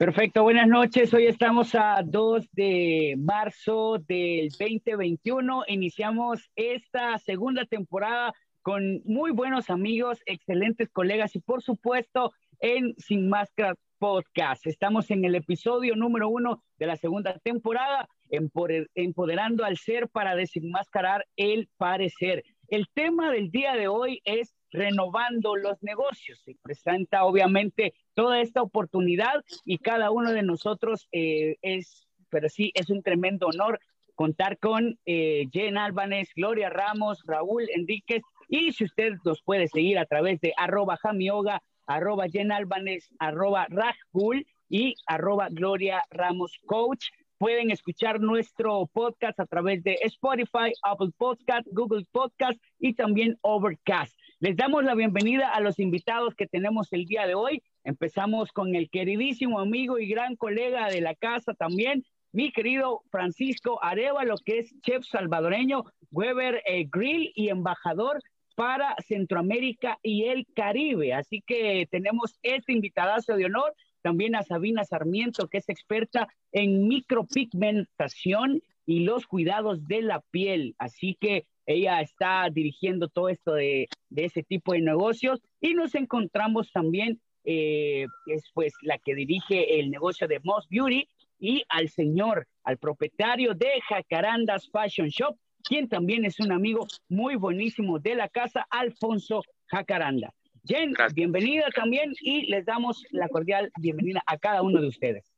Perfecto, buenas noches. Hoy estamos a 2 de marzo del 2021. Iniciamos esta segunda temporada con muy buenos amigos, excelentes colegas y por supuesto en Sin Máscara Podcast. Estamos en el episodio número uno de la segunda temporada, empoderando al ser para desenmascarar el parecer. El tema del día de hoy es renovando los negocios. Se presenta obviamente toda esta oportunidad y cada uno de nosotros eh, es, pero sí, es un tremendo honor contar con eh, Jen Álvarez, Gloria Ramos, Raúl Enríquez y si usted nos puede seguir a través de arroba jamioga, arroba Jen Álvarez, arroba Rajul y arroba Gloria Ramos Coach. Pueden escuchar nuestro podcast a través de Spotify, Apple Podcast, Google Podcast y también Overcast. Les damos la bienvenida a los invitados que tenemos el día de hoy. Empezamos con el queridísimo amigo y gran colega de la casa también, mi querido Francisco Arevalo, que es chef salvadoreño, Weber eh, Grill y embajador para Centroamérica y el Caribe. Así que tenemos este invitadazo de honor, también a Sabina Sarmiento, que es experta en micropigmentación y los cuidados de la piel. Así que ella está dirigiendo todo esto de, ese tipo de negocios. Y nos encontramos también, eh, es pues la que dirige el negocio de Moss Beauty y al señor, al propietario de Jacarandas Fashion Shop, quien también es un amigo muy buenísimo de la casa, Alfonso Jacaranda. Jen, bienvenida también y les damos la cordial bienvenida a cada uno de ustedes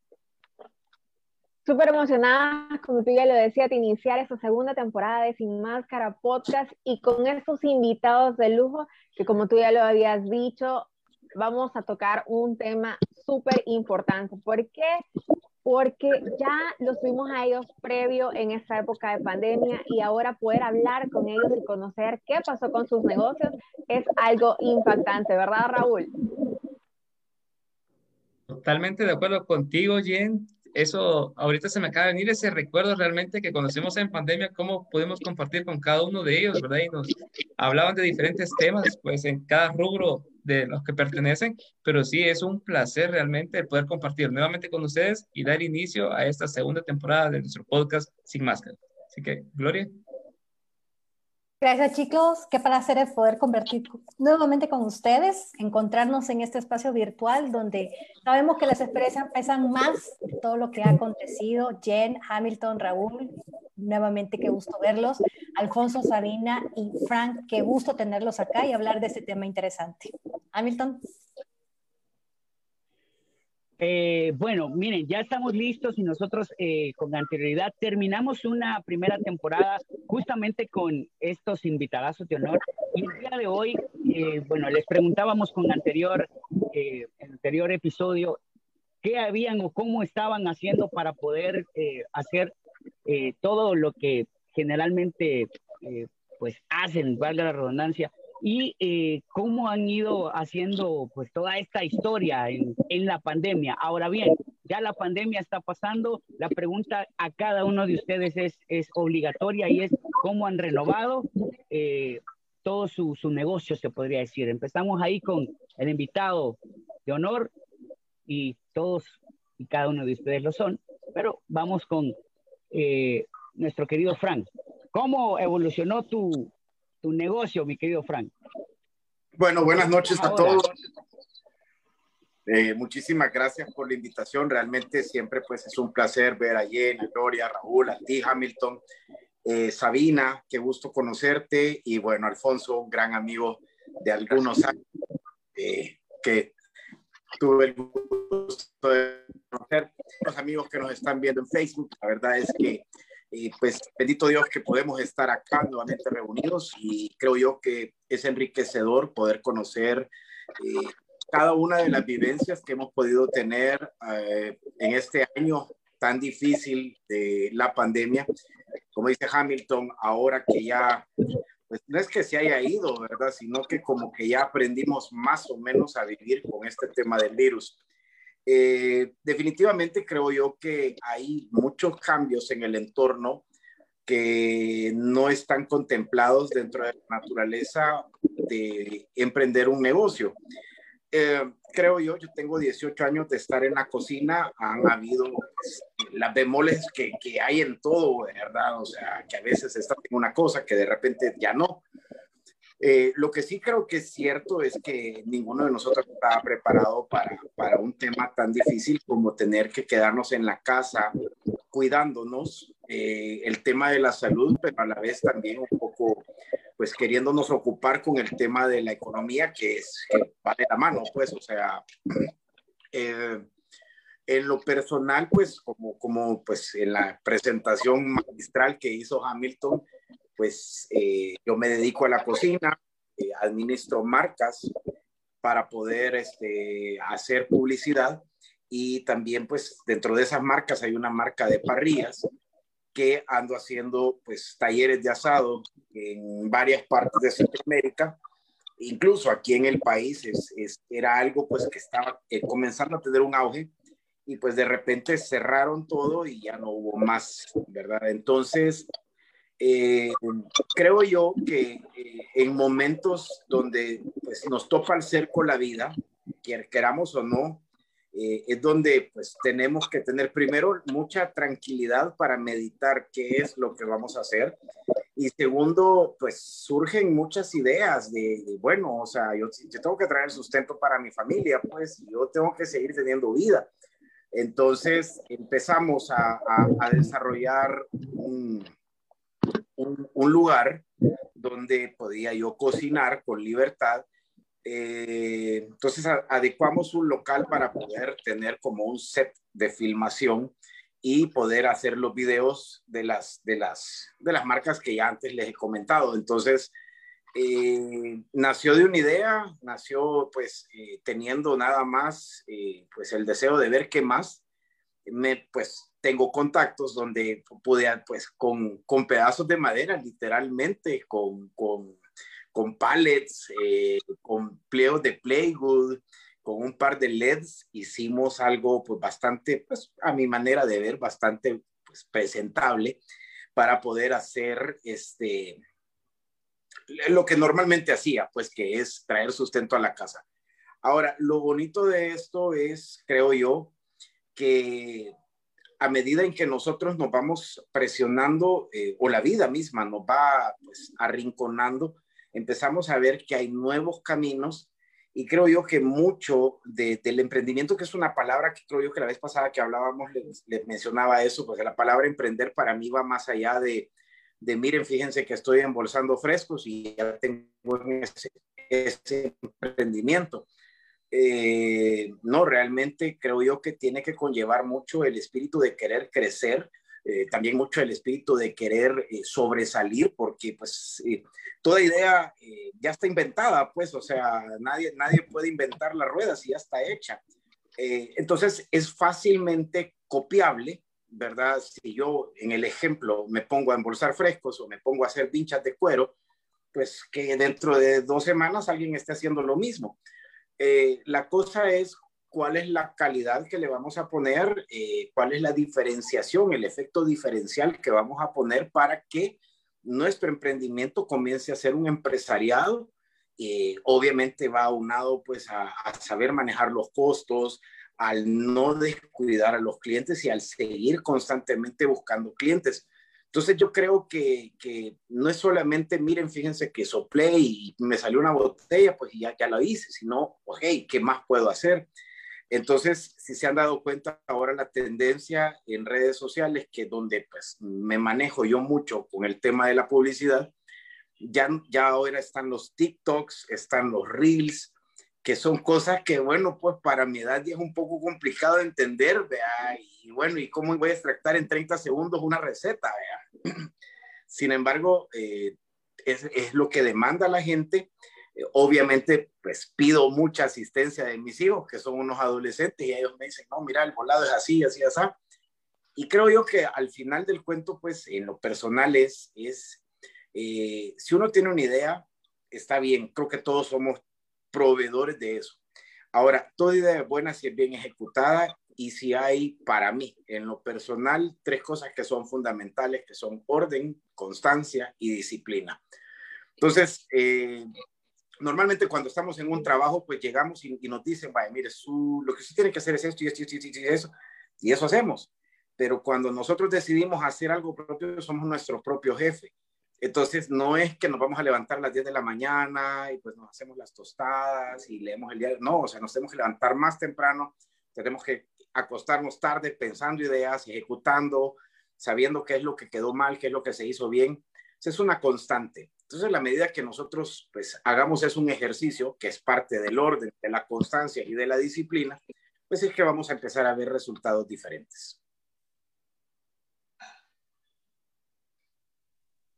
súper emocionada, como tú ya lo decías, de iniciar esta segunda temporada de Sin Máscara Podcast y con estos invitados de lujo que como tú ya lo habías dicho, vamos a tocar un tema súper importante. ¿Por qué? Porque ya los tuvimos a ellos previo en esta época de pandemia y ahora poder hablar con ellos y conocer qué pasó con sus negocios es algo impactante, ¿verdad, Raúl? Totalmente de acuerdo contigo, Jen eso ahorita se me acaba de venir ese recuerdo realmente que conocemos en pandemia, cómo pudimos compartir con cada uno de ellos, ¿verdad? Y nos hablaban de diferentes temas, pues en cada rubro de los que pertenecen, pero sí es un placer realmente poder compartir nuevamente con ustedes y dar inicio a esta segunda temporada de nuestro podcast Sin Máscara. Así que, Gloria. Gracias chicos, qué placer es poder convertir nuevamente con ustedes, encontrarnos en este espacio virtual donde sabemos que las experiencias pesan más de todo lo que ha acontecido. Jen, Hamilton, Raúl, nuevamente qué gusto verlos. Alfonso, Sabina y Frank, qué gusto tenerlos acá y hablar de este tema interesante. Hamilton. Eh, bueno, miren, ya estamos listos y nosotros eh, con anterioridad terminamos una primera temporada justamente con estos invitadazos de honor. Y el día de hoy, eh, bueno, les preguntábamos con anterior, el anterior episodio qué habían o cómo estaban haciendo para poder hacer todo lo que generalmente pues hacen, valga la redundancia, y eh, cómo han ido haciendo pues toda esta historia en, en, la pandemia. Ahora bien, ya la pandemia está pasando, la pregunta a cada uno de ustedes es, es obligatoria y es cómo han renovado eh, todo su, negocio, se podría decir. Empezamos ahí con el invitado de honor y todos y cada uno de ustedes lo son, pero vamos con eh, nuestro querido Frank. ¿Cómo evolucionó tu, tu negocio, mi querido Frank. Bueno, buenas noches a todos. Eh, muchísimas gracias por la invitación. Realmente siempre pues es un placer ver a Jen, a Gloria, a Raúl, a ti, Hamilton, eh, Sabina, qué gusto conocerte. Y bueno, Alfonso, un gran amigo de algunos años eh, que tuve el gusto de conocer. Los amigos que nos están viendo en Facebook, la verdad es que y pues bendito Dios que podemos estar acá nuevamente reunidos y creo yo que es enriquecedor poder conocer eh, cada una de las vivencias que hemos podido tener eh, en este año tan difícil de la pandemia. Como dice Hamilton, ahora que ya, pues no es que se haya ido, ¿verdad? Sino que como que ya aprendimos más o menos a vivir con este tema del virus. Eh, definitivamente creo yo que hay muchos cambios en el entorno que no están contemplados dentro de la naturaleza de emprender un negocio. eh, creo yo, yo tengo 18 años de estar en la cocina, han habido las bemoles que, que, hay en todo, ¿verdad? O sea, que a veces está en una cosa que de repente ya no. Eh, lo que sí creo que es cierto es que ninguno de nosotros estaba preparado para, para un tema tan difícil como tener que quedarnos en la casa cuidándonos, eh, el tema de la salud, pero a la vez también un poco pues queriéndonos ocupar con el tema de la economía, que es que va de la mano, pues, o sea, eh, en lo personal, pues, como, como pues en la presentación magistral que hizo Hamilton, pues eh, yo me dedico a la cocina, eh, administro marcas para poder este, hacer publicidad y también pues dentro de esas marcas hay una marca de parrillas que ando haciendo pues talleres de asado en varias partes de Centroamérica, incluso aquí en el país es, era algo pues que estaba eh, comenzando a tener un auge y pues de repente cerraron todo y ya no hubo más, ¿verdad? Entonces, eh, creo yo que eh, en momentos donde pues, nos topa el cerco la vida, queramos o no, eh, es donde pues tenemos que tener primero mucha tranquilidad para meditar qué es lo que vamos a hacer. Y segundo pues surgen muchas ideas de, bueno o sea yo, yo, tengo que traer sustento para mi familia pues yo tengo que seguir teniendo vida. Entonces empezamos a, a, desarrollar un, un, lugar donde podía yo cocinar con libertad eh, entonces adecuamos un local para poder tener como un set de filmación y poder hacer los videos de las, de las, de las marcas que ya antes les he comentado. Entonces, eh, nació de una idea, nació pues eh, teniendo nada más pues el deseo de ver qué más. Me, pues tengo contactos donde pude pues con, con pedazos de madera, literalmente, con, con con pallets, eh, con pliegos de playwood, con un par de LEDs, hicimos algo pues bastante, pues a mi manera de ver, bastante pues, presentable para poder hacer este, lo que normalmente hacía, pues que es traer sustento a la casa. Ahora, lo bonito de esto es, creo yo, que a medida en que nosotros nos vamos presionando, eh, o la vida misma nos va pues, arrinconando, empezamos a ver que hay nuevos caminos y creo yo que mucho del emprendimiento, que es una palabra que creo yo que la vez pasada que hablábamos les, mencionaba eso, porque la palabra emprender para mí va más allá de, de miren, fíjense que estoy embolsando frescos y ya tengo ese emprendimiento. Eh, no, realmente creo yo que tiene que conllevar mucho el espíritu de querer crecer, eh, también mucho el espíritu de querer eh, sobresalir, porque pues toda idea ya está inventada, pues, o sea, nadie, nadie puede inventar la rueda si ya está hecha. entonces es fácilmente copiable, ¿verdad? Si yo en el ejemplo me pongo a embolsar frescos o me pongo a hacer vinchas de cuero, pues que dentro de dos semanas alguien esté haciendo lo mismo. La cosa es cuál es la calidad que le vamos a poner, eh, cuál es la diferenciación, el efecto diferencial que vamos a poner para que nuestro emprendimiento comience a ser un empresariado. Eh, obviamente va aunado pues a, saber manejar los costos, al no descuidar a los clientes y al seguir constantemente buscando clientes. Entonces yo creo que, que no es solamente, miren, fíjense que soplé y me salió una botella, pues ya, ya la hice, sino, ok, ¿qué más puedo hacer? Entonces, si se han dado cuenta ahora la tendencia en redes sociales, que donde pues me manejo yo mucho con el tema de la publicidad, ya, ya ahora están los TikToks, están los Reels, que son cosas que, bueno, pues para mi edad ya es un poco complicado de entender, vea, y bueno, ¿y cómo voy a extractar en 30 segundos una receta, vea? Sin embargo, eh, es, es lo que demanda la gente eh, obviamente, pues pido mucha asistencia de mis hijos, que son unos adolescentes, y ellos me dicen, no, mira, el volado es así, así, así. Y creo yo que al final del cuento, pues en lo personal es, es eh, si uno tiene una idea, está bien, creo que todos somos proveedores de eso. Ahora, toda idea es buena si es bien ejecutada y si hay, para mí, en lo personal, tres cosas que son fundamentales, que son orden, constancia y disciplina. Entonces, eh, normalmente cuando estamos en un trabajo, pues llegamos y, nos dicen, vaya, mire, su, lo que usted tiene que hacer es esto y esto y y eso, y eso hacemos. Pero cuando nosotros decidimos hacer algo propio, somos nuestro propio jefe. Entonces, no es que nos vamos a levantar a las 10 de la mañana y pues nos hacemos las tostadas y leemos el diario. No, o sea, nos tenemos que levantar más temprano, tenemos que acostarnos tarde pensando ideas, ejecutando, sabiendo qué es lo que quedó mal, qué es lo que se hizo bien. es una constante. Entonces, la medida que nosotros pues hagamos es un ejercicio que es parte del orden, de la constancia y de la disciplina, pues es que vamos a empezar a ver resultados diferentes.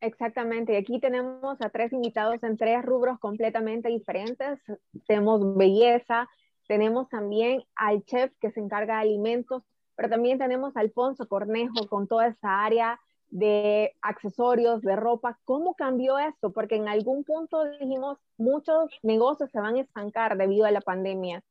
Exactamente, y aquí tenemos a tres invitados en tres rubros completamente diferentes. Tenemos belleza, tenemos también al chef que se encarga de alimentos, pero también tenemos a Alfonso Cornejo con toda esa área de accesorios, de ropa. ¿Cómo cambió esto? Porque en algún punto dijimos, muchos negocios se van a estancar debido a la pandemia.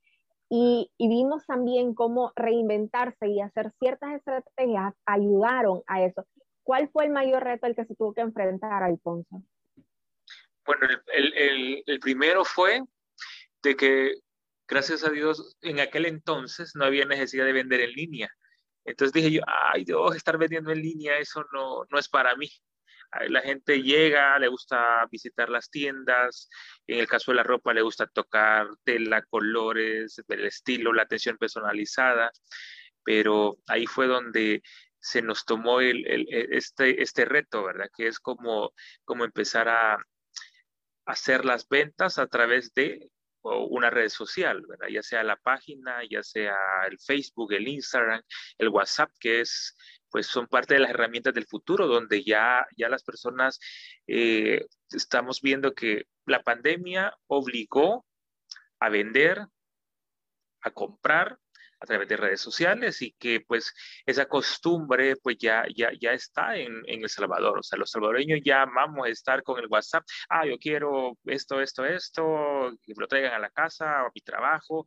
Y, vimos también cómo reinventarse y hacer ciertas estrategias ayudaron a eso. ¿Cuál fue el mayor reto al que se tuvo que enfrentar, Alfonso? Bueno, el, primero fue de que, gracias a Dios, en aquel entonces no había necesidad de vender en línea entonces dije yo, ay Dios, estar vendiendo en línea, eso no, no es para mí. La gente llega, le gusta visitar las tiendas, en el caso de la ropa le gusta tocar tela, colores, el estilo, la atención personalizada, pero ahí fue donde se nos tomó el, el, este, este reto, ¿verdad? Que es como, como empezar a hacer las ventas a través de una red social, ¿verdad? Ya sea la página, ya sea el Facebook, el Instagram, el WhatsApp, que es, pues son parte de las herramientas del futuro, donde ya, ya las personas eh, estamos viendo que la pandemia obligó a vender, a comprar a través de redes sociales y que pues esa costumbre pues ya, ya, ya está en, en El Salvador. O sea, los salvadoreños ya amamos estar con el WhatsApp. Ah, yo quiero esto, esto, esto, que me lo traigan a la casa o a mi trabajo.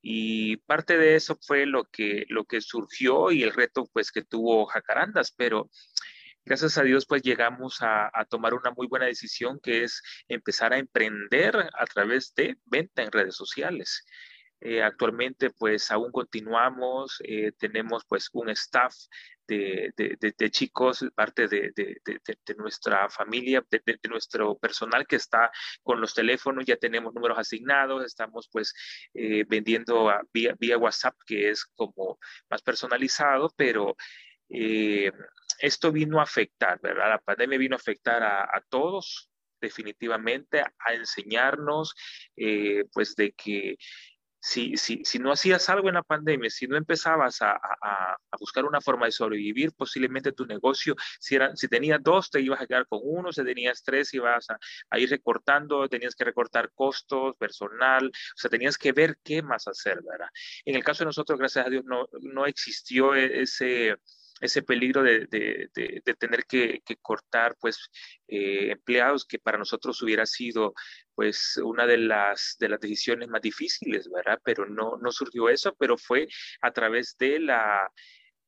Y parte de eso fue lo que, lo que surgió y el reto pues que tuvo Jacarandas, pero gracias a Dios pues llegamos a, a, tomar una muy buena decisión que es empezar a emprender a través de venta en redes sociales. Eh, actualmente pues aún continuamos, eh, tenemos pues un staff de, de, chicos, parte de, nuestra familia, de, nuestro personal que está con los teléfonos, ya tenemos números asignados, estamos pues eh, vendiendo vía, vía, WhatsApp que es como más personalizado, pero esto vino a afectar, ¿verdad? La pandemia vino a afectar a, a todos, definitivamente a enseñarnos pues de que si, si, si, no hacías algo en la pandemia, si no empezabas a, a, buscar una forma de sobrevivir, posiblemente tu negocio, si, era, si tenías dos, te ibas a quedar con uno, si tenías tres, ibas a, a, ir recortando, tenías que recortar costos, personal, o sea, tenías que ver qué más hacer, ¿verdad? En el caso de nosotros, gracias a Dios, no, no existió e, ese ese peligro de, de, de, tener que, cortar pues eh, empleados que para nosotros hubiera sido pues una de las, de las decisiones más difíciles, ¿verdad? Pero no, no surgió eso, pero fue a través de la,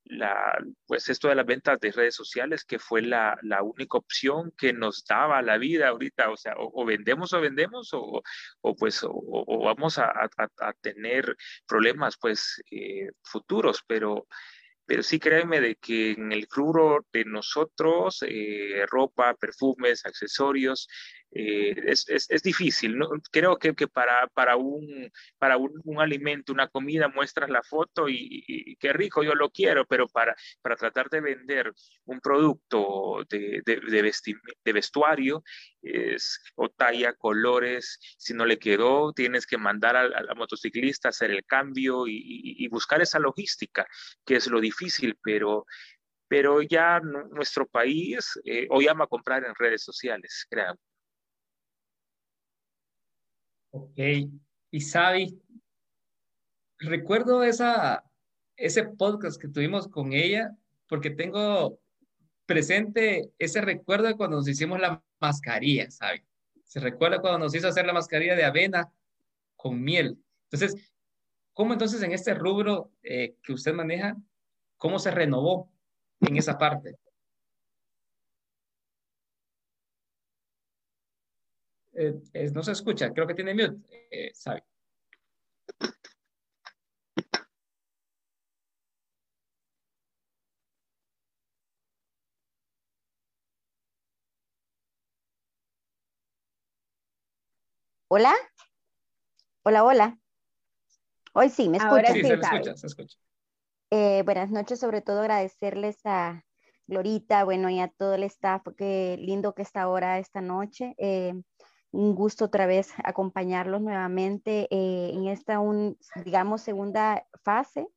la, pues esto de las ventas de redes sociales, que fue la, la única opción que nos daba la vida ahorita, o sea, o, vendemos o vendemos, o, o pues, o, vamos a, a, a, tener problemas, pues, eh, futuros, pero pero sí créeme de que en el rubro de nosotros, eh, ropa, perfumes, accesorios, eh, es, es, es, difícil. ¿no? Creo que, que para, para, un, para un, un, alimento, una comida, muestras la foto y, y, qué rico, yo lo quiero, pero para, para tratar de vender un producto de, de, de, de vestuario, es, o talla, colores, si no le quedó, tienes que mandar al, al motociclista a hacer el cambio y, y, buscar esa logística, que es lo difícil, pero pero ya nuestro país eh, hoy ama comprar en redes sociales, créanme. Ok, y Sabi, recuerdo esa, ese podcast que tuvimos con ella porque tengo presente ese recuerdo de cuando nos hicimos la mascarilla, ¿sabe? Se recuerda cuando nos hizo hacer la mascarilla de avena con miel. Entonces, ¿cómo entonces en este rubro eh, que usted maneja, cómo se renovó en esa parte? Eh, no se escucha, creo que tiene mute, eh, Sabi. Hola. Hola, hola. Hoy sí, ¿me escuchan? Sí, se escucha, se escucha. Eh, buenas noches, sobre todo agradecerles a Glorita, bueno, y a todo el staff, qué lindo que está ahora esta noche. Eh, un gusto otra vez acompañarlos nuevamente eh, en esta, un, digamos, segunda fase.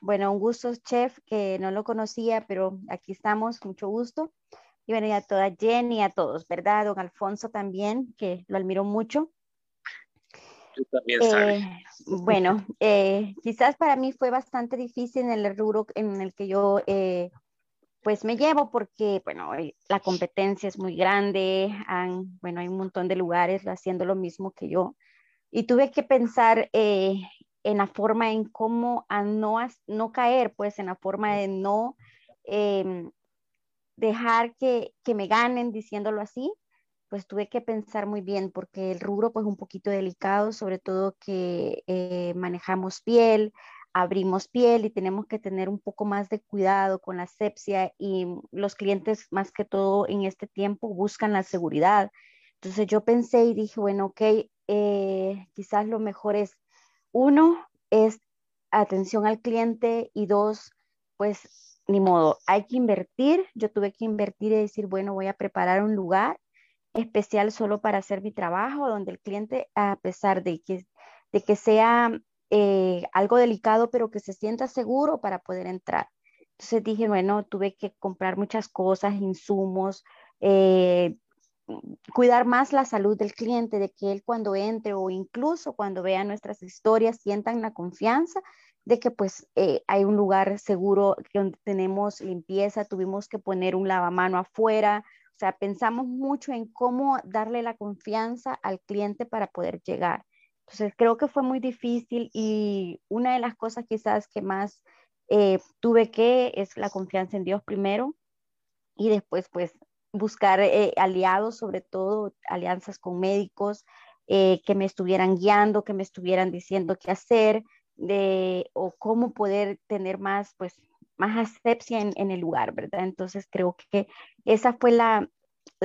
bueno, un gusto, chef, que no lo conocía, pero aquí estamos, mucho gusto. Y bueno, y a toda Jenny, a todos, ¿verdad? Don Alfonso también, que lo admiro mucho. Yo también, eh, Bueno, eh, quizás para mí fue bastante difícil en el rubro en el que yo eh, pues me llevo porque, bueno, la competencia es muy grande, bueno, hay un montón de lugares haciendo lo mismo que yo. Y tuve que pensar en la forma en cómo a no, no caer, pues en la forma de no em, dejar que, que me ganen, diciéndolo así, pues tuve que pensar muy bien porque el rubro pues un poquito delicado, sobre todo que eh, manejamos piel, abrimos piel y tenemos que tener un poco más de cuidado con la sepsia y los clientes más que todo en este tiempo buscan la seguridad. Entonces yo pensé y dije, bueno, ok, eh, quizás lo mejor es, uno, es atención al cliente y dos, pues ni modo, hay que invertir. Yo tuve que invertir y decir, bueno, voy a preparar un lugar especial solo para hacer mi trabajo, donde el cliente, a pesar de que, de que sea eh, algo delicado, pero que se sienta seguro para poder entrar. Entonces dije, bueno, tuve que comprar muchas cosas, insumos, eh, cuidar más la salud del cliente, de que él cuando entre o incluso cuando vea nuestras historias sientan la confianza de que pues eh, hay un lugar seguro donde tenemos limpieza, tuvimos que poner un lavamano afuera, o sea, pensamos mucho en cómo darle la confianza al cliente para poder llegar. Entonces, creo que fue muy difícil y una de las cosas quizás que más eh, tuve que es la confianza en Dios primero y después pues buscar eh, aliados, sobre todo alianzas con médicos eh, que me estuvieran guiando, que me estuvieran diciendo qué hacer de, o cómo poder tener más pues más asepsia en, el lugar, ¿verdad? Entonces creo que esa fue la,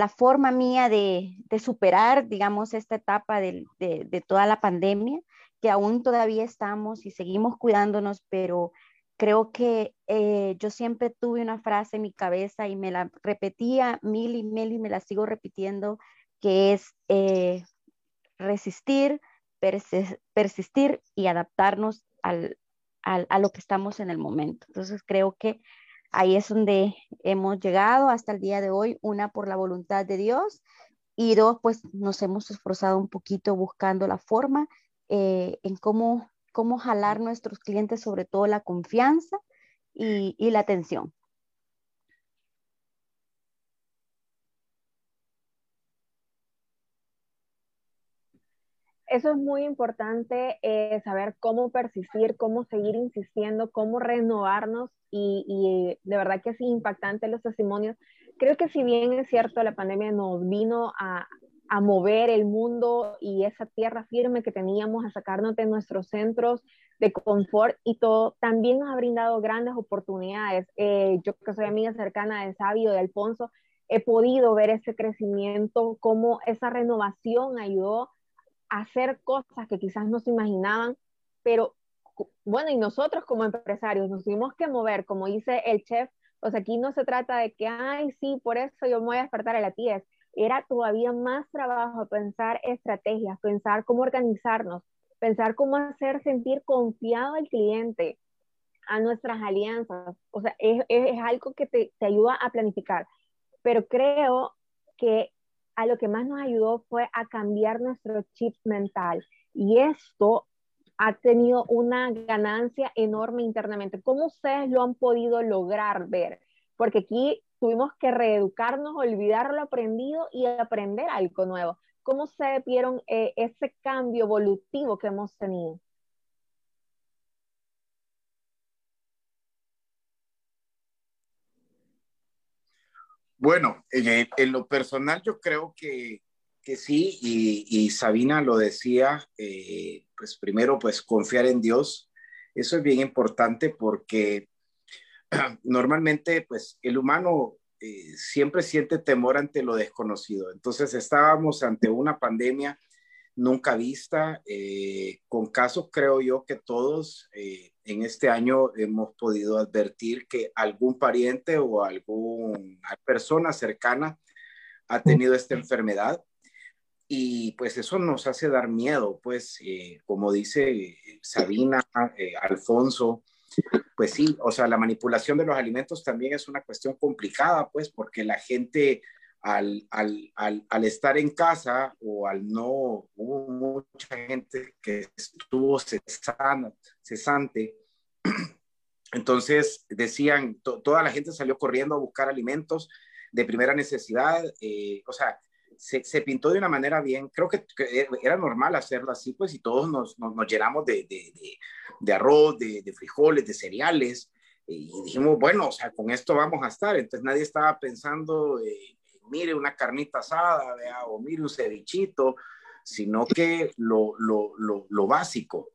forma mía de, superar, digamos, esta etapa de, toda la pandemia, que aún todavía estamos y seguimos cuidándonos, pero creo que eh, yo siempre tuve una frase en mi cabeza y me la repetía mil y mil y me la sigo repitiendo, que es eh, resistir, persistir y adaptarnos al, a, lo que estamos en el momento. Entonces creo que ahí es donde hemos llegado hasta el día de hoy, una por la voluntad de Dios y dos, pues nos hemos esforzado un poquito buscando la forma eh, en cómo, cómo jalar nuestros clientes, sobre todo la confianza y, y la atención. Eso es muy importante, eh, saber cómo persistir, cómo seguir insistiendo, cómo renovarnos y, de verdad que es impactante los testimonios. Creo que si bien es cierto, la pandemia nos vino a, mover el mundo y esa tierra firme que teníamos, a sacarnos de nuestros centros de confort y todo, también nos ha brindado grandes oportunidades. Eh, yo que soy amiga cercana de Sabio, de Alfonso, he podido ver ese crecimiento, cómo esa renovación ayudó hacer cosas que quizás no se imaginaban, pero bueno, y nosotros como empresarios nos tuvimos que mover, como dice el chef, o sea, aquí no se trata de que, ay, sí, por eso yo me voy a despertar a la 10. Era todavía más trabajo pensar estrategias, pensar cómo organizarnos, pensar cómo hacer sentir confiado al cliente, a nuestras alianzas. O sea, es, es algo que te, te ayuda a planificar. Pero creo que a lo que más nos ayudó fue a cambiar nuestro chip mental. Y esto ha tenido una ganancia enorme internamente. ¿Cómo ustedes lo han podido lograr ver? Porque aquí tuvimos que reeducarnos, olvidar lo aprendido y aprender algo nuevo. ¿Cómo se vieron eh, ese cambio evolutivo que hemos tenido? Bueno, en lo personal yo creo que, que sí, y, Sabina lo decía, eh, pues primero, pues confiar en Dios. Eso es bien importante porque normalmente, pues el humano eh, siempre siente temor ante lo desconocido. Entonces estábamos ante una pandemia nunca vista, eh, con casos creo yo que todos en este año hemos podido advertir que algún pariente o alguna persona cercana ha tenido esta enfermedad y pues eso nos hace dar miedo, pues eh, como dice eh, Sabina, eh, Alfonso, pues sí, o sea, la manipulación de los alimentos también es una cuestión complicada, pues porque la gente al, al, al, al estar en casa o al no, hubo mucha gente que estuvo cesana, cesante, entonces decían, toda la gente salió corriendo a buscar alimentos de primera necesidad, o sea, se, pintó de una manera bien, creo que, era normal hacerlo así, pues, y todos nos, nos, llenamos de, de, de, arroz, de, frijoles, de cereales, y dijimos, bueno, o sea, con esto vamos a estar. Entonces nadie estaba pensando, eh, mire una carnita asada, ¿vea? o mire un cevichito, sino que lo, lo, lo, lo básico.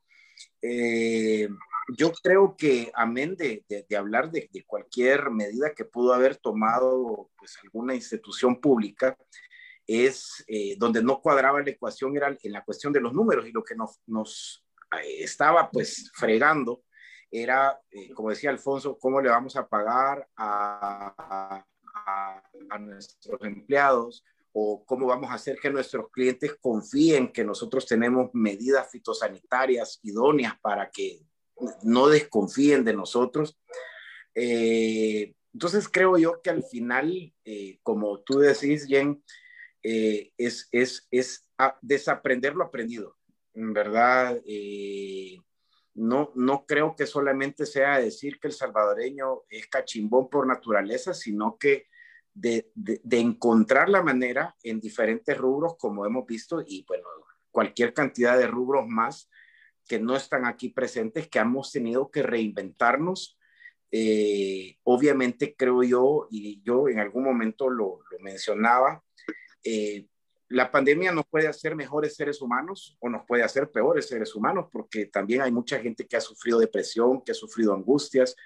Eh, yo creo que, amén de, de, hablar de, de, cualquier medida que pudo haber tomado pues, alguna institución pública, es eh, donde no cuadraba la ecuación era en la cuestión de los números y lo que nos, nos eh, estaba pues fregando era, eh, como decía Alfonso, cómo le vamos a pagar a, a, nuestros empleados o cómo vamos a hacer que nuestros clientes confíen que nosotros tenemos medidas fitosanitarias idóneas para que no desconfíen de nosotros. entonces creo yo que al final, como tú decís, Jen, eh, es, es, es desaprender lo aprendido, en verdad. Eh, no, no creo que solamente sea decir que el salvadoreño es cachimbón por naturaleza, sino que de, de, encontrar la manera en diferentes rubros, como hemos visto, y bueno, cualquier cantidad de rubros más que no están aquí presentes, que hemos tenido que reinventarnos. Eh, obviamente creo yo, y yo en algún momento lo, lo mencionaba, eh, la pandemia nos puede hacer mejores seres humanos o nos puede hacer peores seres humanos, porque también hay mucha gente que ha sufrido depresión, que ha sufrido angustias.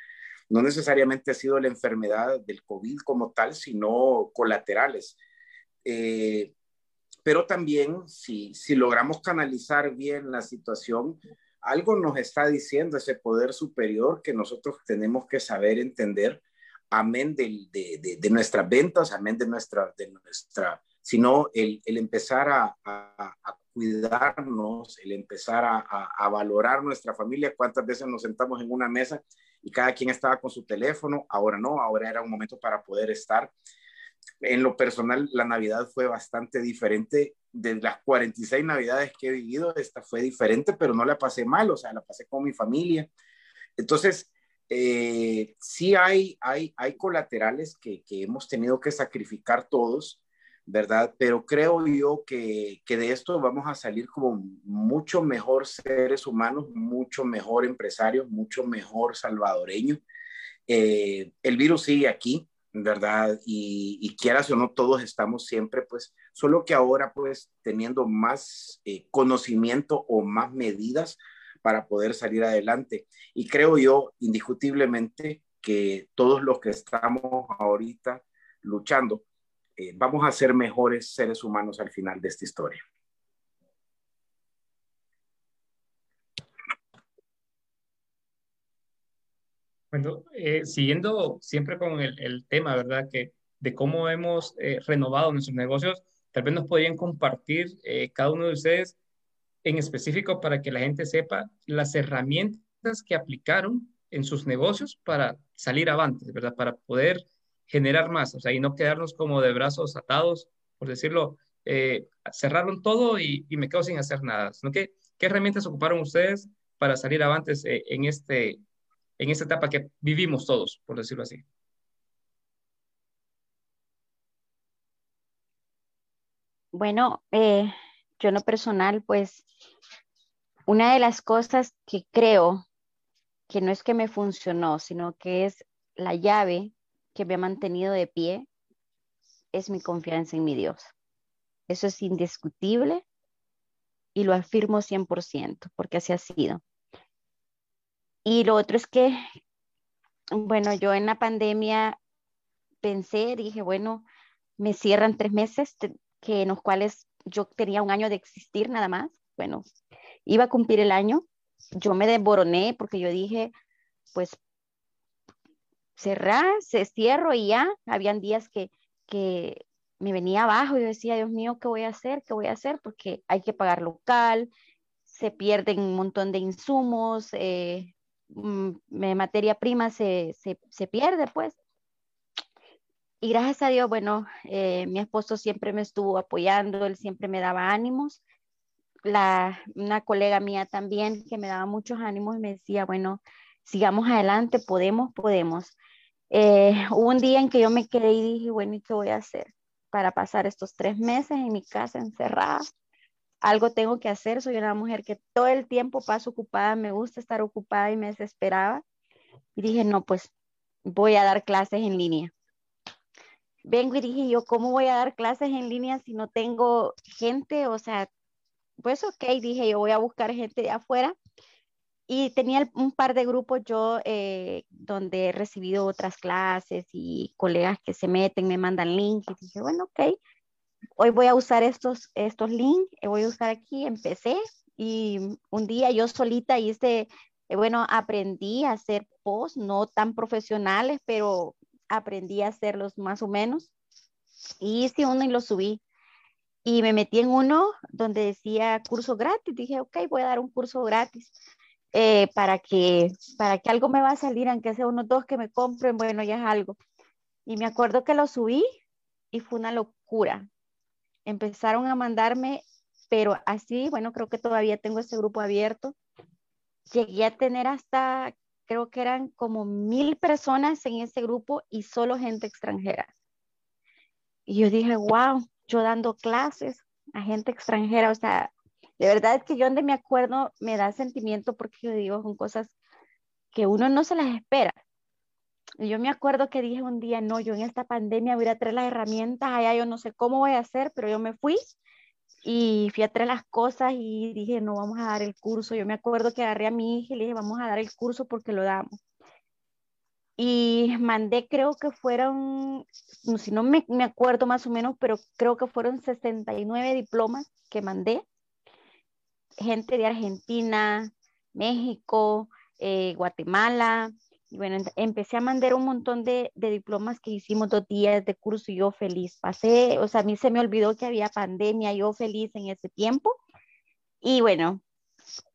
No necesariamente ha sido la enfermedad del COVID como tal, sino colaterales. Eh, pero también, si, si logramos canalizar bien la situación, algo nos está diciendo ese poder superior que nosotros tenemos que saber entender, amén de, de, nuestras ventas, amén de nuestra, de nuestra sino el, el empezar a, a, cuidarnos, el empezar a, a, valorar nuestra familia. ¿Cuántas veces nos sentamos en una mesa y cada quien estaba con su teléfono? Ahora no, ahora era un momento para poder estar. En lo personal, la Navidad fue bastante diferente. De las 46 Navidades que he vivido, esta fue diferente, pero no la pasé mal, o sea, la pasé con mi familia. Entonces, eh, sí hay, hay, hay colaterales que, que hemos tenido que sacrificar todos, ¿verdad? Pero creo yo que, que, de esto vamos a salir como mucho mejor seres humanos, mucho mejor empresarios, mucho mejor salvadoreños. Eh, el virus sigue aquí, ¿verdad? Y, y, quieras o no, todos estamos siempre, pues, solo que ahora, pues, teniendo más eh, conocimiento o más medidas para poder salir adelante. Y creo yo, indiscutiblemente, que todos los que estamos ahorita luchando, eh, vamos a ser mejores seres humanos al final de esta historia. Bueno, eh, siguiendo siempre con el, tema, ¿verdad? Que de cómo hemos eh, renovado nuestros negocios, tal vez nos podrían compartir cada uno de ustedes en específico para que la gente sepa las herramientas que aplicaron en sus negocios para salir avantes, ¿verdad? Para poder generar más, o sea, y no quedarnos como de brazos atados, por decirlo, eh, cerraron todo y, me quedo sin hacer nada. ¿Qué, ¿Qué herramientas ocuparon ustedes para salir avantes eh, en, este, en esta etapa que vivimos todos, por decirlo así? Bueno, eh, yo en lo personal, pues, una de las cosas que creo que no es que me funcionó, sino que es la llave que me ha mantenido de pie es mi confianza en mi Dios. Eso es indiscutible y lo afirmo 100%, porque así ha sido. Y lo otro es que, bueno, yo en la pandemia pensé, dije, bueno, me cierran tres meses, que en los cuales yo tenía un año de existir nada más. Bueno, iba a cumplir el año. Yo me desboroné porque yo dije, pues cerrar, se cierro y ya. Habían días que, que me venía abajo y yo decía, Dios mío, ¿qué voy a hacer? ¿Qué voy a hacer? Porque hay que pagar local, se pierden un montón de insumos, eh, mm, materia prima se, se, se, pierde, pues. Y gracias a Dios, bueno, eh, mi esposo siempre me estuvo apoyando, él siempre me daba ánimos. La, una colega mía también que me daba muchos ánimos me decía, bueno, sigamos adelante, podemos, podemos. Eh, hubo un día en que yo me quedé y dije, bueno, ¿y qué voy a hacer para pasar estos tres meses en mi casa encerrada? Algo tengo que hacer, soy una mujer que todo el tiempo paso ocupada, me gusta estar ocupada y me desesperaba. Y dije, no, pues voy a dar clases en línea vengo y dije yo, ¿cómo voy a dar clases en línea si no tengo gente? O sea, pues ok, dije yo voy a buscar gente de afuera. Y tenía un par de grupos yo eh, donde he recibido otras clases y colegas que se meten, me mandan links y dije, bueno, ok, hoy voy a usar estos, estos links, eh, voy a usar aquí, empecé y un día yo solita hice, eh, bueno, aprendí a hacer posts, no tan profesionales, pero aprendí a hacerlos más o menos. Y hice uno y lo subí. Y me metí en uno donde decía curso gratis. Dije, ok, voy a dar un curso gratis. Eh, para, que, para que algo me va a salir, aunque sea unos dos que me compren, bueno, ya es algo. Y me acuerdo que lo subí y fue una locura. Empezaron a mandarme, pero así, bueno, creo que todavía tengo ese grupo abierto. Llegué a tener hasta creo que eran como mil personas en ese grupo y solo gente extranjera. Y yo dije, wow, yo dando clases a gente extranjera, o sea, de verdad es que yo donde me acuerdo me da sentimiento porque yo digo, son cosas que uno no se las espera. Y yo me acuerdo que dije un día, no, yo en esta pandemia voy a traer las herramientas, allá yo no sé cómo voy a hacer, pero yo me fui y fui a traer las cosas y dije, no, vamos a dar el curso. Yo me acuerdo que agarré a mi hija y le dije, vamos a dar el curso porque lo damos. Y mandé, creo que fueron, si no me, me acuerdo más o menos, pero creo que fueron 69 diplomas que mandé. Gente de Argentina, México, eh, Guatemala, y bueno, empecé a mandar un montón de, de, diplomas que hicimos dos días de curso y yo feliz. Pasé, o sea, a mí se me olvidó que había pandemia, yo feliz en ese tiempo. Y bueno,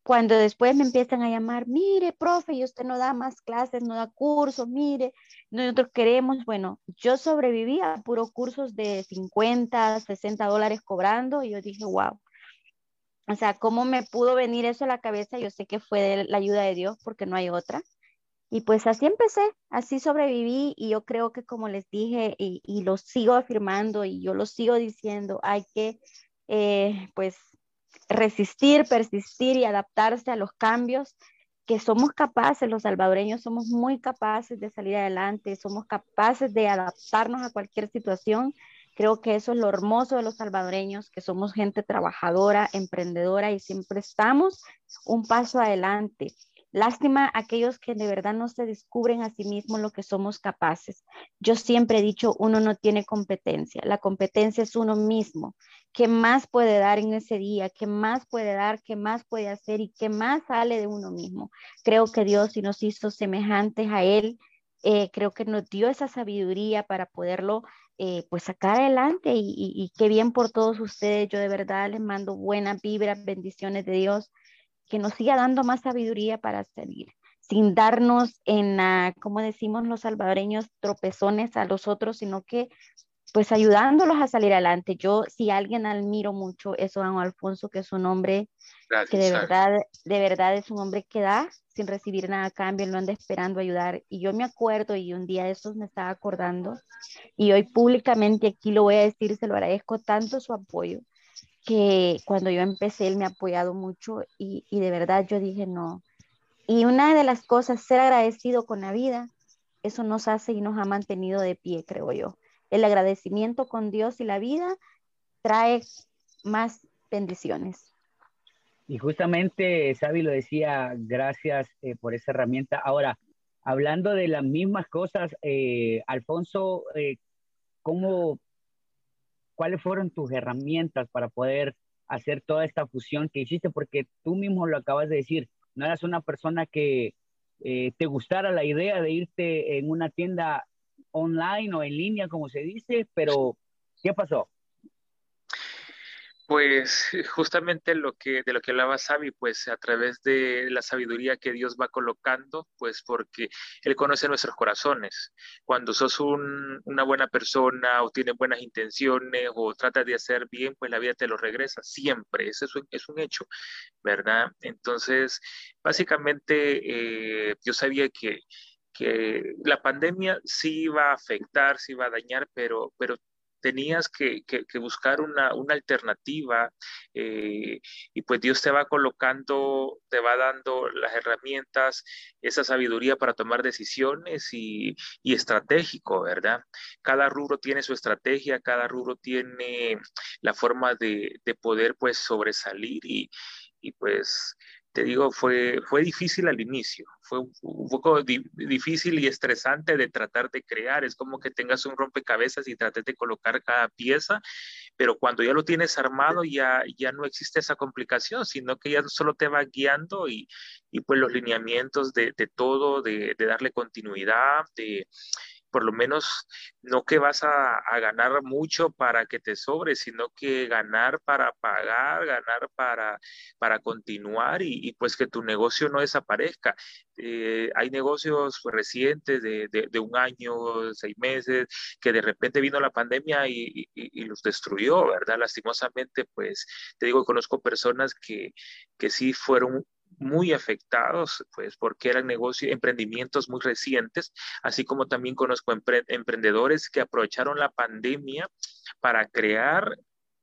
cuando después me empiezan a llamar, mire, profe, y usted no da más clases, no da cursos, mire, nosotros queremos, bueno, yo sobreviví a puros cursos de 50, 60 dólares cobrando y yo dije, wow. O sea, ¿cómo me pudo venir eso a la cabeza? Yo sé que fue la ayuda de Dios porque no hay otra. Y pues así empecé, así sobreviví y yo creo que como les dije y, y lo sigo afirmando y yo lo sigo diciendo, hay que eh, pues resistir, persistir y adaptarse a los cambios que somos capaces, los salvadoreños somos muy capaces de salir adelante, somos capaces de adaptarnos a cualquier situación. Creo que eso es lo hermoso de los salvadoreños, que somos gente trabajadora, emprendedora y siempre estamos un paso adelante. Lástima aquellos que de verdad no se descubren a sí mismos lo que somos capaces. Yo siempre he dicho, uno no tiene competencia, la competencia es uno mismo. ¿Qué más puede dar en ese día? ¿Qué más puede dar? ¿Qué más puede hacer? ¿Y qué más sale de uno mismo? Creo que Dios, si nos hizo semejantes a Él, eh, creo que nos dio esa sabiduría para poderlo eh, pues sacar adelante y, y qué bien por todos ustedes. Yo de verdad les mando buenas vibras, bendiciones de Dios que nos siga dando más sabiduría para seguir, sin darnos en, como decimos los salvadoreños, tropezones a los otros, sino que pues ayudándolos a salir adelante. Yo, si alguien admiro mucho, es don Alfonso, que es un hombre que de verdad, de verdad es un hombre que da sin recibir nada a cambio, lo anda esperando ayudar. Y yo me acuerdo, y un día de esos me estaba acordando, y hoy públicamente aquí lo voy a decir, se lo agradezco tanto su apoyo, que cuando yo empecé él me ha apoyado mucho y, y de verdad yo dije no. Y una de las cosas, ser agradecido con la vida, eso nos hace y nos ha mantenido de pie, creo yo. El agradecimiento con Dios y la vida trae más bendiciones. Y justamente Sabi lo decía, gracias eh, por esa herramienta. Ahora, hablando de las mismas cosas, eh, Alfonso, eh, ¿cómo, ¿cuáles fueron tus herramientas para poder hacer toda esta fusión que hiciste? Porque tú mismo lo acabas de decir, no eras una persona que te gustara la idea de irte en una tienda online o en línea, como se dice, pero ¿qué pasó? Pues justamente lo que, de lo que hablaba Sabi, pues a través de la sabiduría que Dios va colocando, pues porque Él conoce nuestros corazones. Cuando sos una buena persona o tienes buenas intenciones o tratas de hacer bien, pues la vida te lo regresa siempre. Eso es un, es un hecho, ¿verdad? Entonces, básicamente eh, yo sabía que que la pandemia sí iba a afectar, sí iba a dañar, pero, pero tenías que, buscar una, alternativa eh, y pues Dios te va colocando, te va dando las herramientas, esa sabiduría para tomar decisiones y, estratégico, ¿verdad? Cada rubro tiene su estrategia, cada rubro tiene la forma de, poder pues sobresalir y, y pues te digo, fue, fue difícil al inicio, fue un poco difícil y estresante de tratar de crear, es como que tengas un rompecabezas y trates de colocar cada pieza, pero cuando ya lo tienes armado ya, ya no existe esa complicación, sino que ya solo te va guiando y, y pues los lineamientos de, de todo, de, de darle continuidad, de por lo menos no que vas a, ganar mucho para que te sobre, sino que ganar para pagar, ganar para, para continuar y, pues que tu negocio no desaparezca. Eh, hay negocios recientes de, de, un año, seis meses, que de repente vino la pandemia y, y, los destruyó, ¿verdad? Lastimosamente, pues te digo, conozco personas que, que sí fueron muy afectados, pues porque eran negocios, emprendimientos muy recientes, así como también conozco emprendedores que aprovecharon la pandemia para crear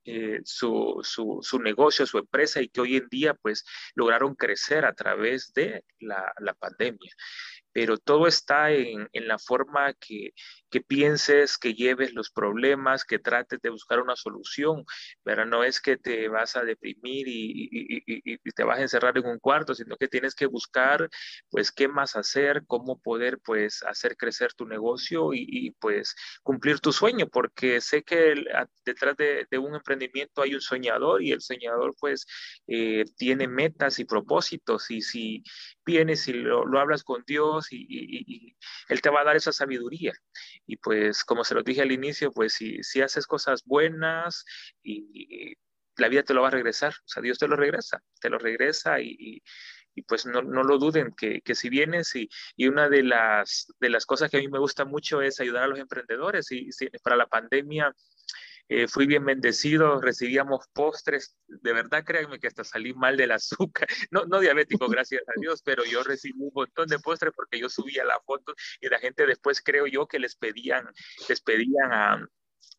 eh, su, su, su, negocio, su empresa y que hoy en día pues lograron crecer a través de la, la pandemia pero todo está en, en la forma que, que, pienses, que lleves los problemas, que trates de buscar una solución, pero no es que te vas a deprimir y, y, y, te vas a encerrar en un cuarto, sino que tienes que buscar, pues, qué más hacer, cómo poder, pues, hacer crecer tu negocio y, pues, cumplir tu sueño, porque sé que detrás de, de, un emprendimiento hay un soñador y el soñador, pues, eh, tiene metas y propósitos y si vienes y lo, lo hablas con Dios, y, Él te va a dar esa sabiduría. Y pues, como se lo dije al inicio, pues si, si haces cosas buenas y, la vida te lo va a regresar, o sea, Dios te lo regresa, te lo regresa y, pues no, no, lo duden, que, que si vienes y, y, una de las, de las cosas que a mí me gusta mucho es ayudar a los emprendedores y, para la pandemia eh, fui bien bendecido, recibíamos postres, de verdad créanme que hasta salí mal del azúcar, no, no diabético, gracias a Dios, pero yo recibí un montón de postres porque yo subía la foto y la gente después creo yo que les pedían, les pedían a,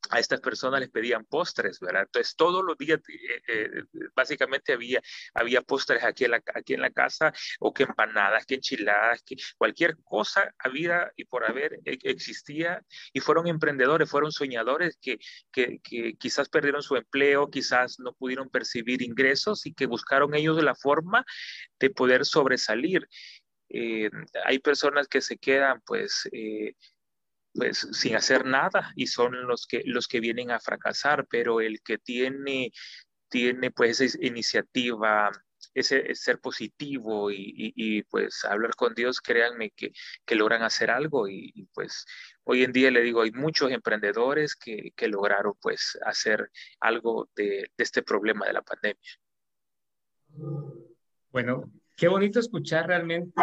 a estas personas les pedían postres, ¿verdad? Entonces todos los días eh, eh, básicamente había, había postres aquí en, la, aquí en la casa, o que empanadas, que enchiladas, que cualquier cosa había y por haber e, existía, y fueron emprendedores, fueron soñadores que, que, quizás perdieron su empleo, quizás no pudieron percibir ingresos y que buscaron ellos la forma de poder sobresalir. Eh, hay personas que se quedan pues pues sin hacer nada y son los que los que vienen a fracasar, pero el que tiene tiene pues esa iniciativa, ese, ser positivo y, pues hablar con Dios, créanme que, que logran hacer algo y, pues hoy en día le digo, hay muchos emprendedores que, que lograron pues hacer algo de, de este problema de la pandemia. Bueno, qué bonito escuchar realmente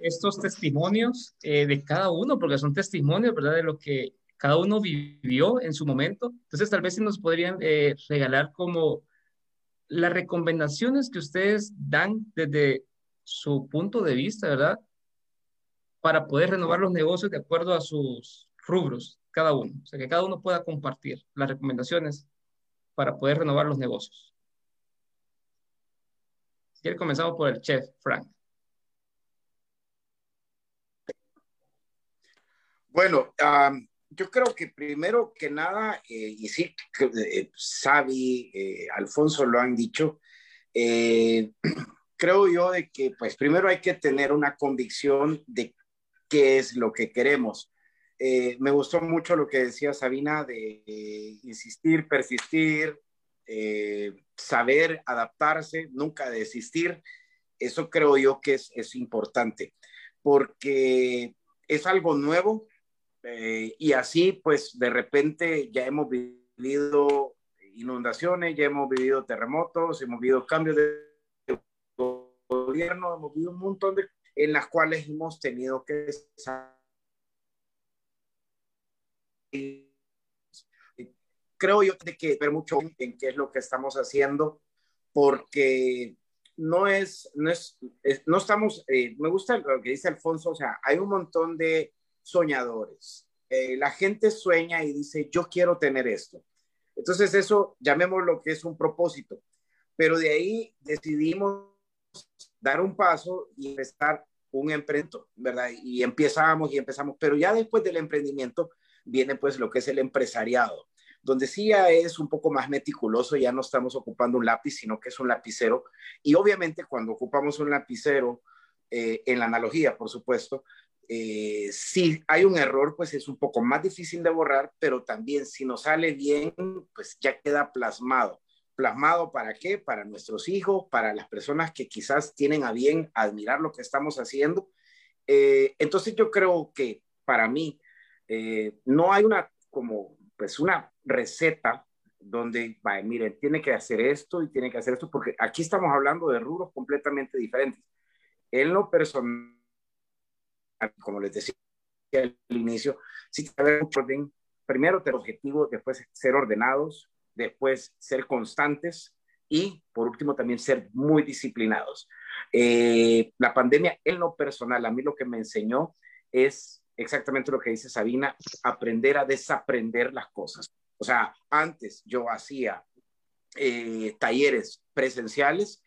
estos testimonios eh, de cada uno, porque son testimonios, ¿verdad? De lo que cada uno vivió en su momento. Entonces, tal vez si nos podrían eh, regalar como las recomendaciones que ustedes dan desde su punto de vista, ¿verdad? Para poder renovar los negocios de acuerdo a sus rubros, cada uno. O sea, que cada uno pueda compartir las recomendaciones para poder renovar los negocios. Si quiere, por el chef, Frank. Bueno, yo creo que primero que nada, eh, y sí, eh, Xavi, eh, Alfonso lo han dicho, creo yo de que pues primero hay que tener una convicción de qué es lo que queremos. me gustó mucho lo que decía Sabina de insistir, persistir, saber adaptarse, nunca desistir. Eso creo yo que es, es importante porque es algo nuevo, eh, y así, pues, de repente ya hemos vivido inundaciones, ya hemos vivido terremotos, hemos vivido cambios de gobierno, hemos vivido un montón de en las cuales hemos tenido que creo yo hay que ver mucho en qué es lo que estamos haciendo porque no es, no es, no estamos, eh, me gusta lo que dice Alfonso, o sea, hay un montón de soñadores. Eh, la gente sueña y dice, yo quiero tener esto. Entonces eso, llamemos lo que es un propósito. Pero de ahí decidimos dar un paso y empezar un emprendimiento, ¿verdad? Y empezamos y empezamos, pero ya después del emprendimiento viene pues lo que es el empresariado, donde sí ya es un poco más meticuloso, ya no estamos ocupando un lápiz, sino que es un lapicero. Y obviamente cuando ocupamos un lapicero, eh, en la analogía, por supuesto, eh, si hay un error, pues es un poco más difícil de borrar, pero también si nos sale bien, pues ya queda plasmado. ¿Plasmado para qué? Para nuestros hijos, para las personas que quizás tienen a bien admirar lo que estamos haciendo. Eh, entonces yo creo que para mí eh, no hay una como pues una receta donde, vaya, miren, tiene que hacer esto y tiene que hacer esto, porque aquí estamos hablando de rubros completamente diferentes. En lo personal, como les decía al inicio, sí, orden, primero tener objetivos, después ser ordenados, después ser constantes y por último también ser muy disciplinados. Eh, la pandemia en lo personal, a mí lo que me enseñó es exactamente lo que dice Sabina, aprender a desaprender las cosas. O sea, antes yo hacía eh, talleres presenciales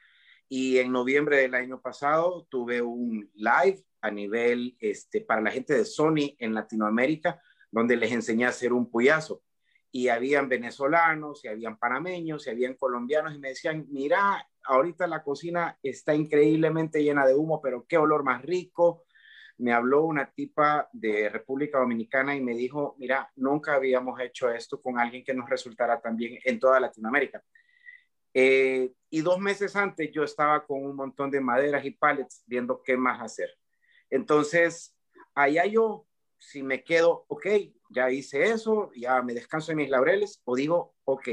y en noviembre del año pasado tuve un live a nivel este, para la gente de Sony en Latinoamérica, donde les enseñé a hacer un puyazo. Y habían venezolanos, y habían panameños, y habían colombianos, y me decían, mira, ahorita la cocina está increíblemente llena de humo, pero qué olor más rico. Me habló una tipa de República Dominicana y me dijo, mira, nunca habíamos hecho esto con alguien que nos resultara también en toda Latinoamérica. Eh, y dos meses antes yo estaba con un montón de maderas y pallets viendo qué más hacer. Entonces, allá yo, si me quedo, ok, ya hice eso, ya me descanso en mis laureles, o digo, ok,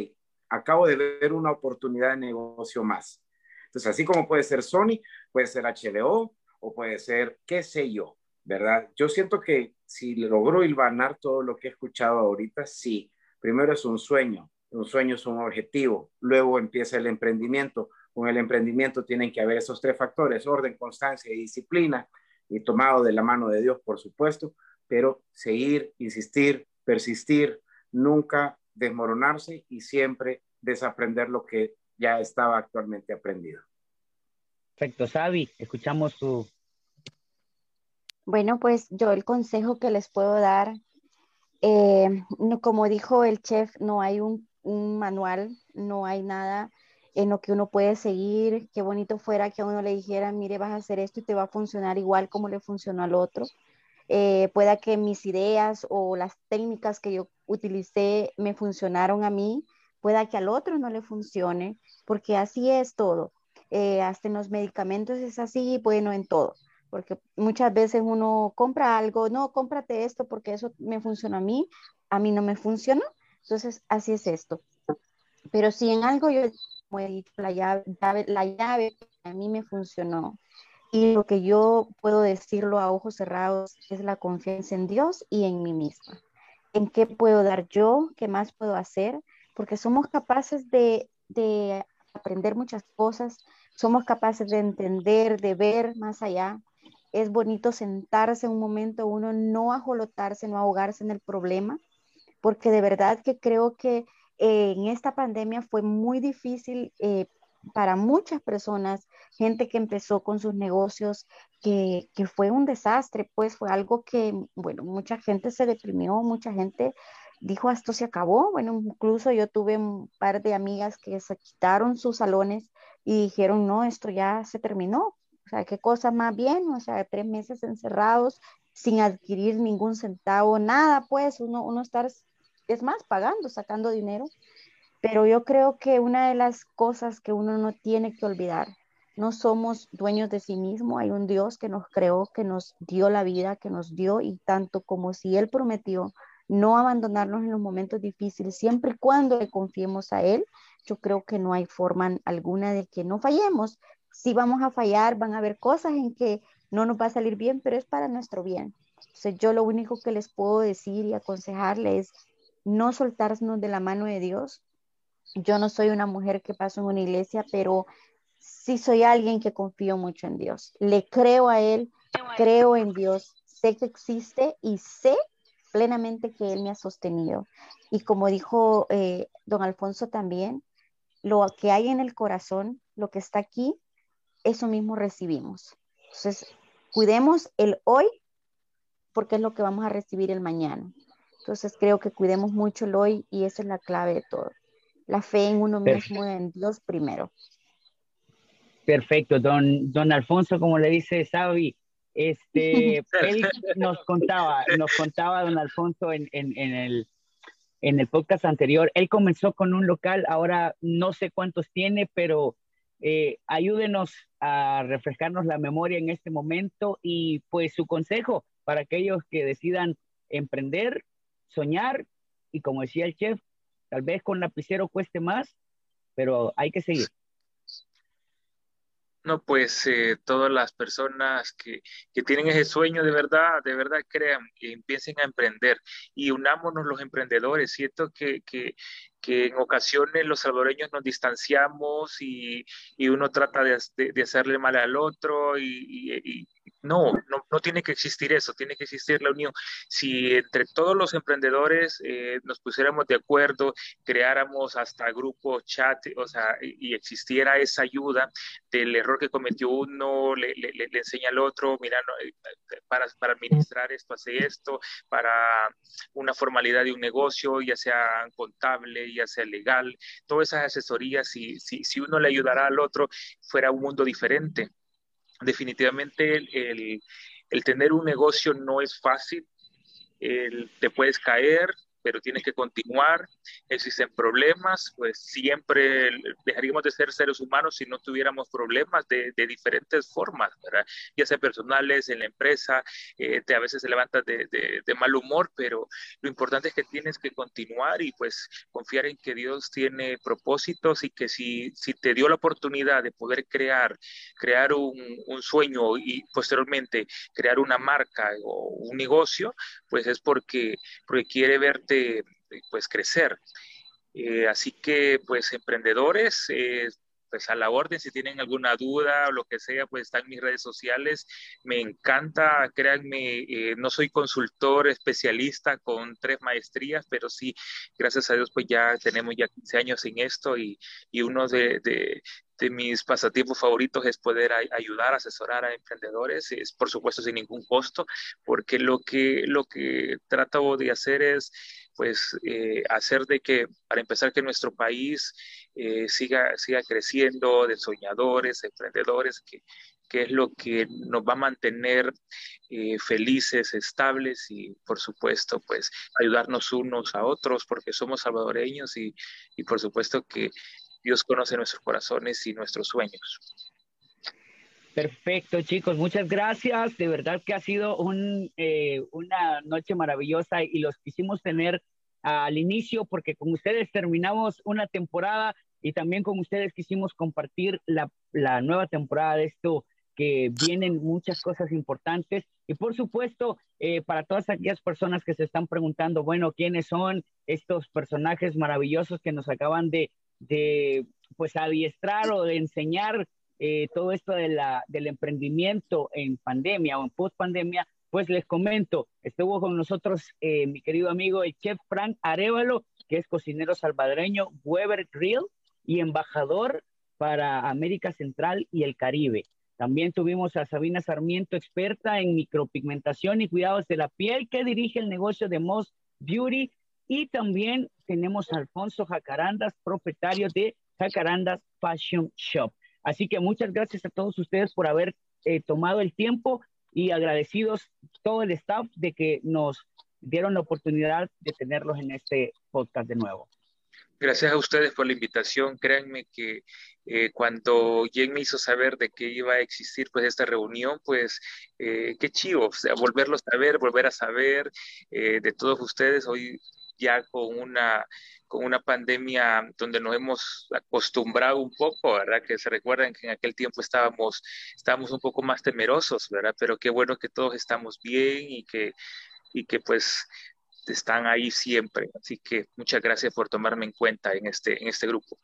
acabo de ver una oportunidad de negocio más. Entonces, así como puede ser Sony, puede ser HBO o puede ser, qué sé yo, ¿verdad? Yo siento que si logro hilvanar todo lo que he escuchado ahorita, sí, primero es un sueño, un sueño es un objetivo, luego empieza el emprendimiento. Con el emprendimiento tienen que haber esos tres factores, orden, constancia y disciplina y tomado de la mano de Dios, por supuesto, pero seguir, insistir, persistir, nunca desmoronarse y siempre desaprender lo que ya estaba actualmente aprendido. Perfecto, Sabi, escuchamos tu... Bueno, pues yo el consejo que les puedo dar, eh, como dijo el chef, no hay un, un manual, no hay nada en lo que uno puede seguir. Qué bonito fuera que a uno le dijera, mire, vas a hacer esto y te va a funcionar igual como le funcionó al otro. Eh, pueda que mis ideas o las técnicas que yo utilicé me funcionaron a mí, pueda que al otro no le funcione, porque así es todo. Eh, hasta en los medicamentos es así, bueno, en todo, porque muchas veces uno compra algo, no, cómprate esto porque eso me funciona a mí, a mí no me funcionó, entonces así es esto. Pero si en algo yo como he dicho, la llave, la llave a mí me funcionó. Y lo que yo puedo decirlo a ojos cerrados es la confianza en Dios y en mí misma. ¿En qué puedo dar yo? ¿Qué más puedo hacer? Porque somos capaces de, de aprender muchas cosas, somos capaces de entender, de ver más allá. Es bonito sentarse un momento, uno no ajolotarse, no ahogarse en el problema, porque de verdad que creo que en esta pandemia fue muy difícil eh, para muchas personas gente que empezó con sus negocios, que, que fue un desastre, pues fue algo que, bueno, mucha gente se deprimió, mucha gente dijo, esto se acabó. Bueno, incluso yo tuve un par de amigas que se quitaron sus salones y dijeron, no, esto ya se terminó. O sea, qué cosa más bien, o sea, tres meses encerrados sin adquirir ningún centavo, nada, pues uno, uno estar, es más, pagando, sacando dinero. Pero yo creo que una de las cosas que uno no tiene que olvidar, no somos dueños de sí mismo, hay un Dios que nos creó, que nos dio la vida, que nos dio y tanto como si Él prometió no abandonarnos en los momentos difíciles, siempre y cuando le confiemos a Él, yo creo que no hay forma alguna de que no fallemos. Si vamos a fallar, van a haber cosas en que no nos va a salir bien, pero es para nuestro bien. Entonces yo lo único que les puedo decir y aconsejarles es no soltarnos de la mano de Dios. Yo no soy una mujer que paso en una iglesia, pero sí soy alguien que confío mucho en Dios. Le creo a Él, creo en Dios, sé que existe y sé plenamente que Él me ha sostenido. Y como dijo eh, don Alfonso también, lo que hay en el corazón, lo que está aquí, eso mismo recibimos. Entonces, cuidemos el hoy porque es lo que vamos a recibir el mañana. Entonces, creo que cuidemos mucho el hoy y esa es la clave de todo. La fe en uno mismo, en Dios primero. Perfecto, don, don Alfonso, como le dice Sabi, este, él nos contaba, nos contaba don Alfonso en, el, en el podcast anterior, él comenzó con un local, ahora no sé cuántos tiene, pero eh, ayúdenos a refrescarnos la memoria en este momento y pues su consejo para aquellos que decidan emprender, soñar y como decía el chef, tal vez con lapicero cueste más, pero hay que seguir. No, pues eh, todas las personas que, que, tienen ese sueño de verdad, de verdad crean y empiecen a emprender y unámonos los emprendedores. Siento que, que, que en ocasiones los salvadoreños nos distanciamos y, y uno trata de, de, hacerle mal al otro y, no, no, no, tiene que existir eso, tiene que existir la unión. Si entre todos los emprendedores eh, nos pusiéramos de acuerdo, creáramos hasta grupos chat, o sea, y, existiera esa ayuda del error que cometió uno, le, le, enseña al otro, mira, eh, para, para administrar esto, hace esto, para una formalidad de un negocio, ya sea contable, ya sea legal, todas esas asesorías, si, si, si uno le ayudara al otro, fuera un mundo diferente. Definitivamente el, el, tener un negocio no es fácil, el, te puedes caer, pero tienes que continuar. Existen problemas, pues siempre dejaríamos de ser seres humanos si no tuviéramos problemas de, de diferentes formas, ¿verdad? Ya sea personales, en la empresa, eh, te a veces te levantas de, de, de, mal humor, pero lo importante es que tienes que continuar y pues confiar en que Dios tiene propósitos y que si, si te dio la oportunidad de poder crear, crear un, un sueño y posteriormente crear una marca o un negocio, pues es porque, porque quiere ver pues crecer. Eh, así que pues emprendedores, eh, pues a la orden, si tienen alguna duda o lo que sea, pues están mis redes sociales. Me encanta, créanme, eh, no soy consultor especialista con tres maestrías, pero sí, gracias a Dios, pues ya tenemos ya 15 años en esto y, y uno de, de, de mis pasatiempos favoritos es poder ayudar, asesorar a emprendedores, es por supuesto sin ningún costo, porque lo que, lo que trato de hacer es pues eh, hacer de que, para empezar, que nuestro país eh, siga, siga creciendo de soñadores, emprendedores, que, que es lo que nos va a mantener eh, felices, estables y, por supuesto, pues ayudarnos unos a otros porque somos salvadoreños y, y por supuesto que Dios conoce nuestros corazones y nuestros sueños. Perfecto, chicos, muchas gracias. De verdad que ha sido eh, una noche maravillosa y los quisimos tener al inicio porque con ustedes terminamos una temporada y también con ustedes quisimos compartir la, la nueva temporada de esto que vienen muchas cosas importantes y por supuesto eh, para todas aquellas personas que se están preguntando, bueno, ¿quiénes son estos personajes maravillosos que nos acaban de de pues adiestrar o de enseñar eh, todo esto de la, del emprendimiento en pandemia o en post pandemia, pues les comento, estuvo con nosotros eh, mi querido amigo el chef Frank Arevalo, que es cocinero salvadoreño, Weber Grill y embajador para América Central y el Caribe. También tuvimos a Sabina Sarmiento, experta en micropigmentación y cuidados de la piel, que dirige el negocio de Moss Beauty. Y también tenemos a Alfonso Jacarandas, propietario de Jacarandas Fashion Shop. Así que muchas gracias a todos ustedes por haber eh, tomado el tiempo y agradecidos todo el staff de que nos dieron la oportunidad de tenerlos en este podcast de nuevo. Gracias a ustedes por la invitación. Créanme que eh, cuando Jen me hizo saber de que iba a existir pues esta reunión, pues eh, qué chivo, o sea, volverlos a ver, volver a saber eh, de todos ustedes. Hoy ya con una con una pandemia donde nos hemos acostumbrado un poco, ¿verdad? Que se recuerdan que en aquel tiempo estábamos, estábamos un poco más temerosos, ¿verdad? Pero qué bueno que todos estamos bien y que, y que pues están ahí siempre. Así que muchas gracias por tomarme en cuenta en este, en este grupo.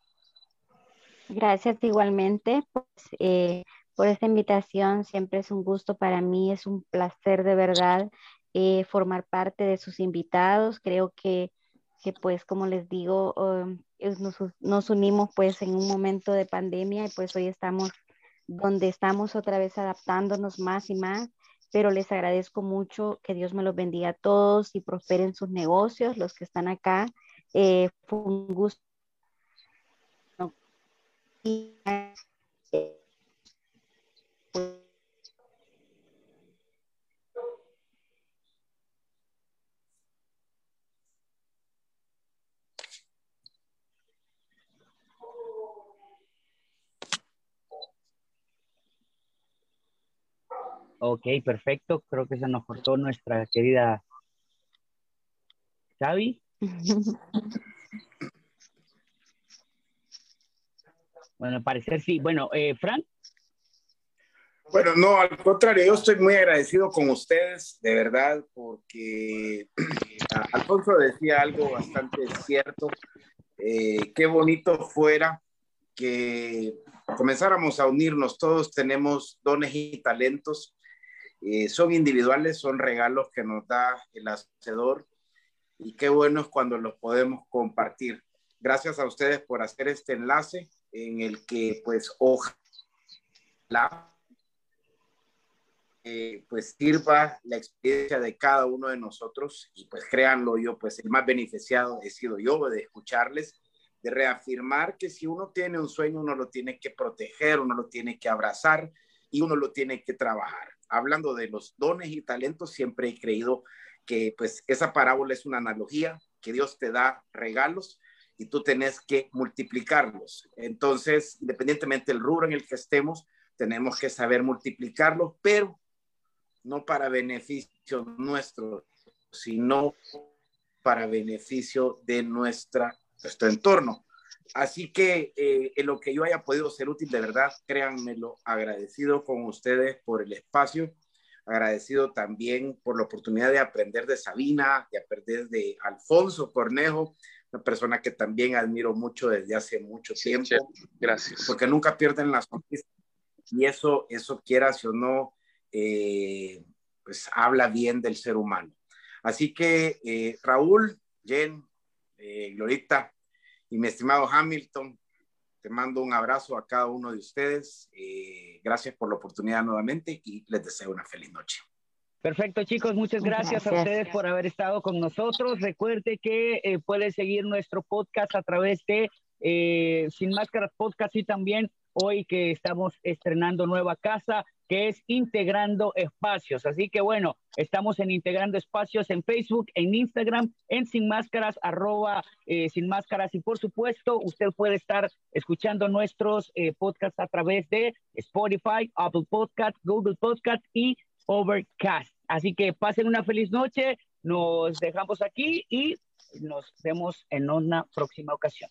Gracias igualmente pues, eh, por esta invitación. Siempre es un gusto para mí, es un placer de verdad eh, formar parte de sus invitados. Creo que, que pues como les digo, um, nos, nos, unimos pues en un momento de pandemia y pues hoy estamos donde estamos otra vez adaptándonos más y más pero les agradezco mucho, que Dios me los bendiga a todos y prosperen sus negocios, los que están acá. Eh, fue un gusto. Ok, perfecto. Creo que se nos cortó nuestra querida Xavi. bueno, al parecer sí. Bueno, eh, Frank. Bueno, no, al contrario, yo estoy muy agradecido con ustedes, de verdad, porque Alfonso decía algo bastante cierto. Eh, qué bonito fuera que comenzáramos a unirnos. Todos tenemos dones y talentos eh, son individuales, son regalos que nos da el hacedor y qué bueno es cuando los podemos compartir. Gracias a ustedes por hacer este enlace en el que pues ojalá eh, pues sirva la experiencia de cada uno de nosotros y pues créanlo yo pues el más beneficiado he sido yo de escucharles de reafirmar que si uno tiene un sueño uno lo tiene que proteger uno lo tiene que abrazar y uno lo tiene que trabajar hablando de los dones y talentos, siempre he creído que pues esa parábola es una analogía, que Dios te da regalos y tú tenés que multiplicarlos. Entonces, independientemente del rubro en el que estemos, tenemos que saber multiplicarlos, pero no para beneficio nuestro, sino para beneficio de nuestra, nuestro entorno. Así que eh, en lo que yo haya podido ser útil, de verdad, créanmelo, agradecido con ustedes por el espacio, agradecido también por la oportunidad de aprender de Sabina, de aprender de Alfonso Cornejo, una persona que también admiro mucho desde hace mucho tiempo. Gracias. Porque nunca pierden las noticias y eso, eso quieras o no, eh, pues habla bien del ser humano. Así que eh, Raúl, Jen, Glorita, y mi estimado Hamilton, te mando un abrazo a cada uno de ustedes. Eh, gracias por la oportunidad nuevamente y les deseo una feliz noche. Perfecto, chicos. Muchas gracias, a ustedes por haber estado con nosotros. Recuerde que eh, puede seguir nuestro podcast a través de eh, Sin Máscaras Podcast y también hoy que estamos estrenando nueva casa, que es Integrando Espacios. Así que bueno, estamos en Integrando Espacios en Facebook, en Instagram, en Sin Máscaras, arroba eh, Sin Máscaras. Y por supuesto, usted puede estar escuchando nuestros eh, podcasts a través de Spotify, Apple Podcast, Google Podcast y Overcast. Así que pasen una feliz noche, nos dejamos aquí y nos vemos en una próxima ocasión.